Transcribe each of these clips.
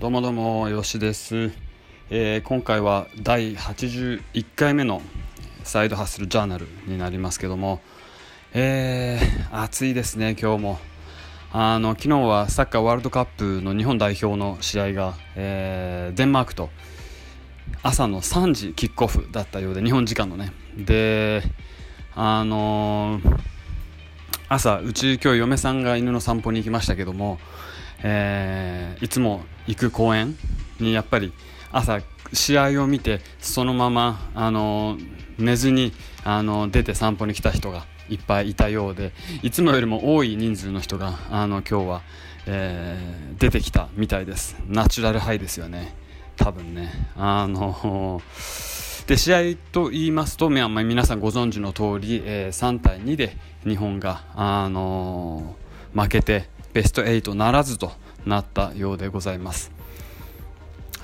どうもどうもよしです、えー、今回は第81回目のサイドハッスルジャーナルになりますけども、えー、暑いですね今日も。あの昨日はサッカーワールドカップの日本代表の試合が、えー、デンマークと朝の3時キックオフだったようで日本時間のね。であのー、朝うち今日嫁さんが犬の散歩に行きましたけどもえー、いつも行く公園にやっぱり朝試合を見てそのまま、あの寝ずに、あの出て散歩に来た人がいっぱいいたようでいつもよりも多い人数の人があの今日は、えー、出てきたみたいです。ナチュラルハイですよね。多分ね。あので試合と言いますと、まあ、皆さんご存知の通り、えー、3対2で日本が、あの負けてベスト8ならずとなったようでございます。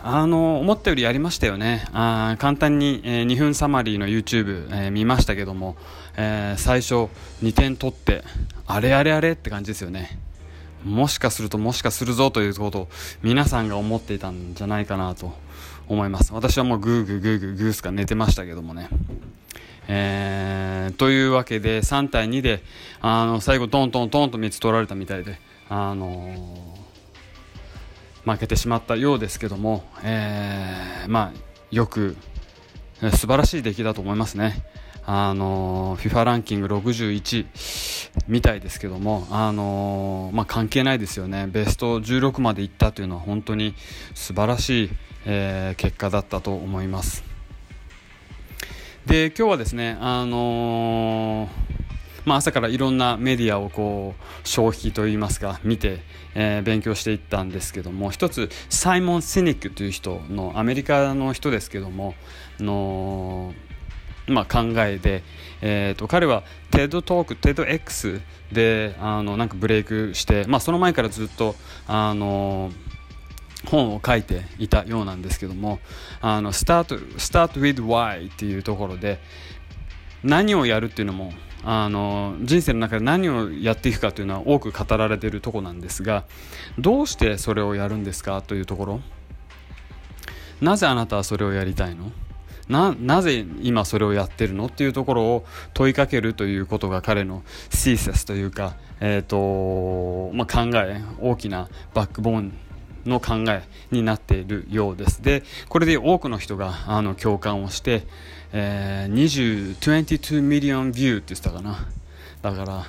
あの思ったよりやりましたよね。あ簡単に、えー、2分サマリーの YouTube、えー、見ましたけども、えー、最初2点取ってあれあれあれって感じですよね。もしかするともしかするぞということを皆さんが思っていたんじゃないかなと思います。私はもうグーグーグーグーグースか寝てましたけどもね。えー、というわけで3対2であの最後トントントンと3つ取られたみたいであの負けてしまったようですけども、えー、まあ、よく素晴らしい出来だと思いますね。あの FIFA ランキング61みたいですけども、あのまあ、関係ないですよね、ベスト16までいったというのは本当に素晴らしい、えー、結果だったと思います。で今日はですね、あのーまあ、朝からいろんなメディアをこう消費といいますか見て、えー、勉強していったんですけども一つサイモン・シニックという人のアメリカの人ですけどものまあ、考えで、えーと、彼は TED トーク TEDx であのなんかブレイクして、まあ、その前からずっとあの本を書いていたようなんですけどもあの start, start with why っていうところで何をやるっていうのもあの人生の中で何をやっていくかというのは多く語られているとこなんですがどうしてそれをやるんですかというところ。なぜあなたはそれをやりたいの？ななぜ今それをやってるの？っていうところを問いかけるということが彼のシーセスというか、えーとまあ、考え大きなバックボーンの考えになっているようです。でこれで多くの人があの共感をして、えー、20 22 million view って言ってたかな。だから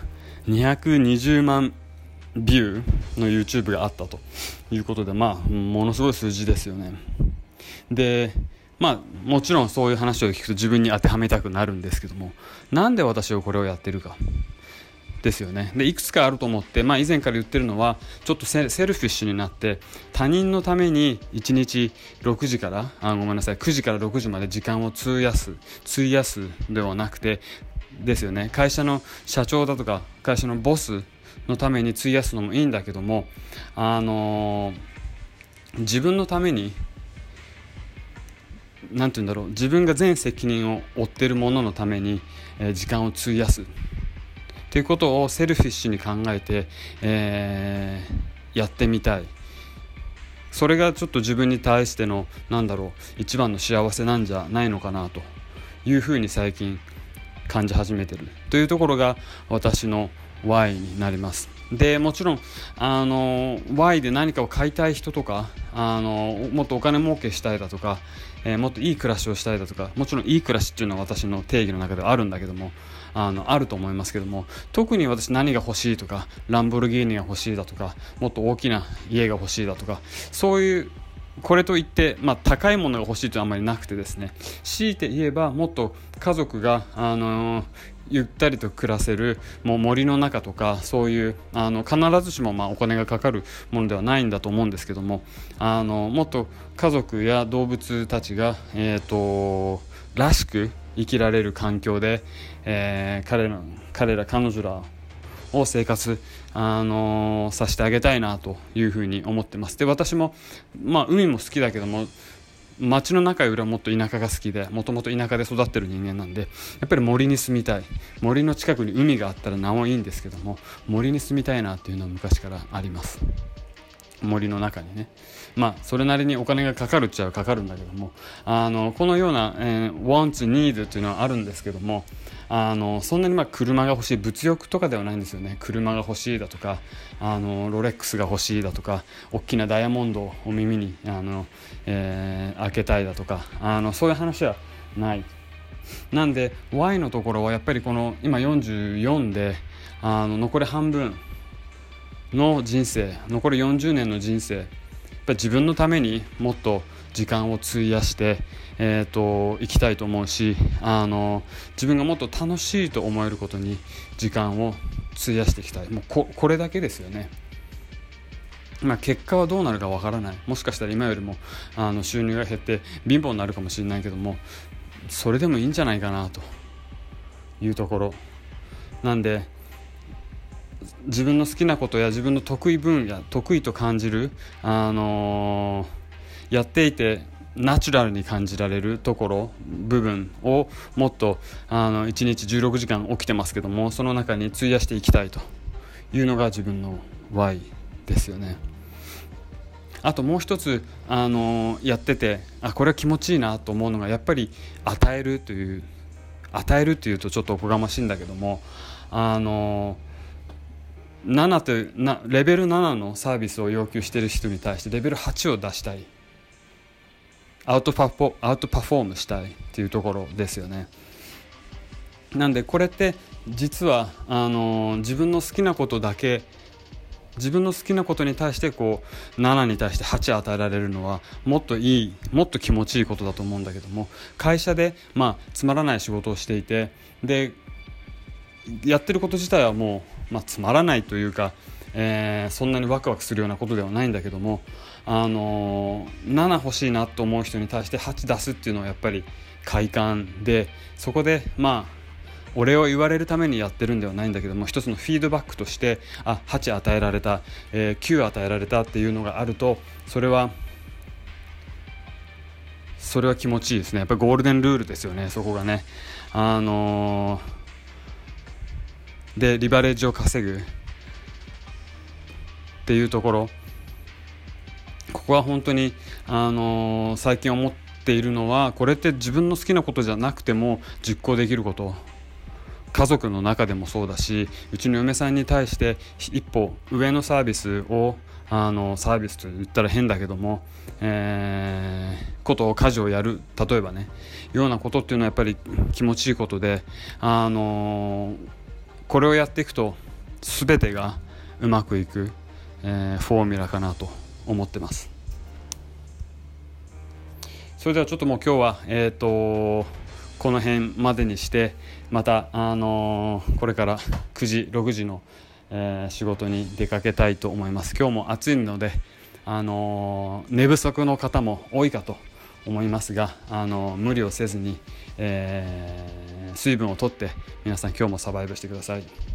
220万ビューの YouTube があったと。いうことでまあものすごい数字ですよね。でまあもちろんそういう話を聞くと自分に当てはめたくなるんですけどもなんで私はこれをやってるか。ですよね。でいくつかあると思って、まあ、以前から言ってるのはちょっとセルフィッシュになって他人のために1日6時からあごめんなさい9時から6時まで時間を費やす費やすではなくてですよね。会社の社長だとか会社のボスのために費やすのもいいんだけどもあのー、自分のために何て言うんだろう自分が全責任を負ってるもののために、えー、時間を費やす。ということをセルフィッシュに考えて、えー、やってみたい。それがちょっと自分に対してのなんだろう一番の幸せなんじゃないのかなというふうに最近感じ始めてる。というところが私の Y になります。でもちろんあの Y で何かを買いたい人とかあのもっとお金儲けしたいだとか、えー、もっといい暮らしをしたいだとかもちろんいい暮らしっていうのは私の定義の中ではあるんだけどもあのあると思いますけども特に私何が欲しいとかランボルギーニが欲しいだとかもっと大きな家が欲しいだとかそういうこれといって、まあ、高いものが欲しいというのはあまりなくてですね。強いて言えばもっと家族が、あのー、ゆったりと暮らせるもう森の中とかそういうあの必ずしもまあお金がかかるものではないんだと思うんですけどもあのもっと家族や動物たちが、えーとらしく生きられる環境で、えー、彼ら彼ら彼女らを生活、あのー、させてあげたいなというふうに思ってます。で私も、まあ、海も好きだけども街の中よりはもっと田舎が好きでもともと田舎で育ってる人間なんでやっぱり森に住みたい。森の近くに海があったらなおいいんですけども森に住みたいなっていうのは昔からあります。森の中にね。まあそれなりにお金がかかるっちゃかかるんだけどもあのこのような、えー、wants need というのはあるんですけどもあのそんなにまあ車が欲しい物欲とかではないんですよね。車が欲しいだとかあのロレックスが欲しいだとか大きなダイヤモンドを耳にあの、えー、開けたいだとかあのそういう話はない。なんで Y のところはやっぱりこの今44であの残り半分の人生残り40年の人生やっぱ自分のためにもっと時間を費やして、えーと、行きたいと思うしあの自分がもっと楽しいと思えることに時間を費やしていきたい。もうここれだけですよね。まあ、結果はどうなるかわからない。もしかしたら今よりもあの収入が減って貧乏になるかもしれないけどもそれでもいいんじゃないかなというところ。なんで自分の好きなことや自分の得意分野得意と感じる、あのー、やっていてナチュラルに感じられるところ部分をもっとあの1日16時間起きてますけどもその中に費やしていきたいというのが自分の Y ですよね。あともう一つ、あのー、やっててあこれは気持ちいいなと思うのがやっぱり与えるという与えるっていうとちょっとおこがましいんだけどもあの7というなレベル7のサービスを要求している人に対してレベル8を出したいアウトパフォアウトパフォームしたいっていうところですよね。なんでこれって実はあの自分の好きなことだけ自分の好きなことに対してこう7に対して8与えられるのはもっといいもっと気持ちいいことだと思うんだけども会社でまあつまらない仕事をしていてでやってること自体はもう、まあ、つまらないというか、えー、そんなにワクワクするようなことではないんだけども、あのー、7欲しいなと思う人に対して8出すっていうのはやっぱり快感でそこでまあお礼を言われるためにやってるんではないんだけども一つのフィードバックとしてあ8与えられた、えー、9与えられたっていうのがあるとそれはそれは気持ちいいですね。やっぱりゴールデンルールですよねそこがね。あのーでリバレッジを稼ぐ。っていうところ。ここは本当に、あのー、最近思っているのはこれって自分の好きなことじゃなくても実行できること。家族の中でもそうだしうちの嫁さんに対して一歩上のサービスをあのサービスと言ったら変だけども、えー、ことを家事をやる。例えばねようなことっていうのはやっぱり気持ちいいことであのーこれをやっていくと全てがうまくいく、えー、フォーミュラかなと思ってます。それではちょっともう今日はえっ、ー、とこの辺までにしてまたあのー、これから9時6時の、えー、仕事に出かけたいと思います。今日も暑いのであの寝不足の方も多いかと思いますが、あの無理をせずに、えー、水分をとって皆さん今日もサバイブしてください。